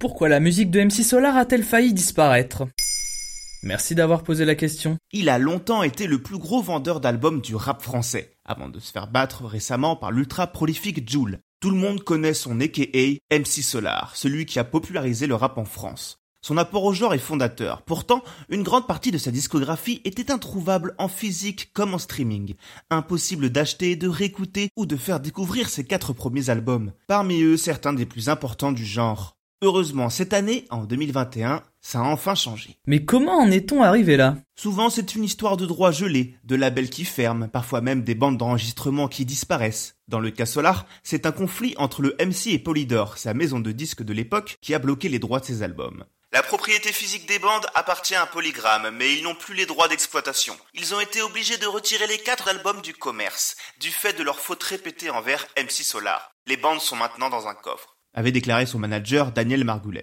Pourquoi la musique de MC Solar a-t-elle failli disparaître? Merci d'avoir posé la question. Il a longtemps été le plus gros vendeur d'albums du rap français, avant de se faire battre récemment par l'ultra prolifique Joule. Tout le monde connaît son aka MC Solar, celui qui a popularisé le rap en France. Son apport au genre est fondateur. Pourtant, une grande partie de sa discographie était introuvable en physique comme en streaming. Impossible d'acheter, de réécouter ou de faire découvrir ses quatre premiers albums. Parmi eux, certains des plus importants du genre. Heureusement, cette année, en 2021, ça a enfin changé. Mais comment en est-on arrivé là? Souvent, c'est une histoire de droits gelés, de labels qui ferment, parfois même des bandes d'enregistrement qui disparaissent. Dans le cas Solar, c'est un conflit entre le MC et Polydor, sa maison de disques de l'époque, qui a bloqué les droits de ses albums. La propriété physique des bandes appartient à Polygram, mais ils n'ont plus les droits d'exploitation. Ils ont été obligés de retirer les quatre albums du commerce, du fait de leur faute répétée envers MC Solar. Les bandes sont maintenant dans un coffre avait déclaré son manager Daniel Margules.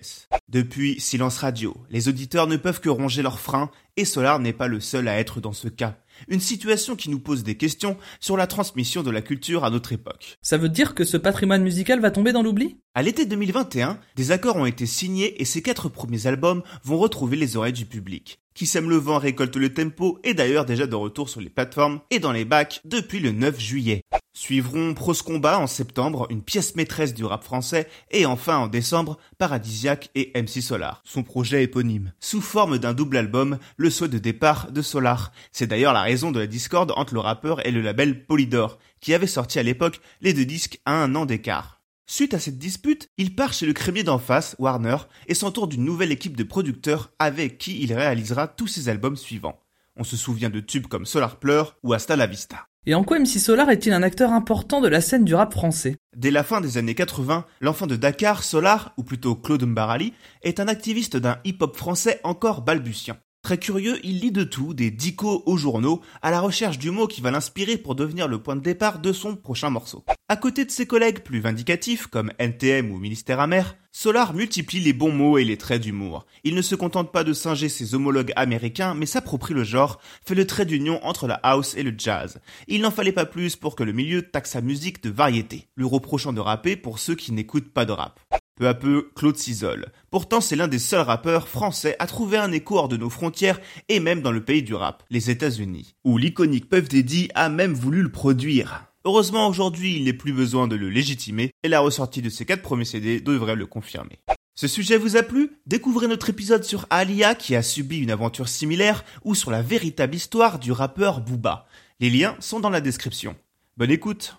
Depuis Silence Radio, les auditeurs ne peuvent que ronger leurs freins et Solar n'est pas le seul à être dans ce cas. Une situation qui nous pose des questions sur la transmission de la culture à notre époque. Ça veut dire que ce patrimoine musical va tomber dans l'oubli? À l'été 2021, des accords ont été signés et ces quatre premiers albums vont retrouver les oreilles du public. Qui sème le vent récolte le tempo est d'ailleurs déjà de retour sur les plateformes et dans les bacs depuis le 9 juillet. Suivront Pros Combat en septembre, une pièce maîtresse du rap français, et enfin en décembre, Paradisiac et MC Solar, son projet éponyme. Sous forme d'un double album, le souhait de départ de Solar. C'est d'ailleurs la raison de la discorde entre le rappeur et le label Polydor, qui avait sorti à l'époque les deux disques à un an d'écart. Suite à cette dispute, il part chez le crémier d'en face, Warner, et s'entoure d'une nouvelle équipe de producteurs avec qui il réalisera tous ses albums suivants. On se souvient de tubes comme Solar Pleur ou Hasta la Vista. Et en quoi MC Solar est-il un acteur important de la scène du rap français? Dès la fin des années 80, l'enfant de Dakar, Solar, ou plutôt Claude Mbarali, est un activiste d'un hip-hop français encore balbutiant. Très curieux, il lit de tout, des dicos aux journaux, à la recherche du mot qui va l'inspirer pour devenir le point de départ de son prochain morceau. À côté de ses collègues plus vindicatifs, comme NTM ou Ministère Amer, Solar multiplie les bons mots et les traits d'humour. Il ne se contente pas de singer ses homologues américains, mais s'approprie le genre, fait le trait d'union entre la house et le jazz. Il n'en fallait pas plus pour que le milieu taxe sa musique de variété, lui reprochant de rapper pour ceux qui n'écoutent pas de rap. Peu à peu, Claude s'isole. Pourtant, c'est l'un des seuls rappeurs français à trouver un écho hors de nos frontières et même dans le pays du rap, les États-Unis, où l'iconique Puff Daddy a même voulu le produire. Heureusement, aujourd'hui, il n'est plus besoin de le légitimer et la ressortie de ses quatre premiers CD devrait le confirmer. Ce sujet vous a plu? Découvrez notre épisode sur Alia qui a subi une aventure similaire ou sur la véritable histoire du rappeur Booba. Les liens sont dans la description. Bonne écoute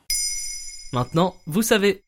Maintenant, vous savez.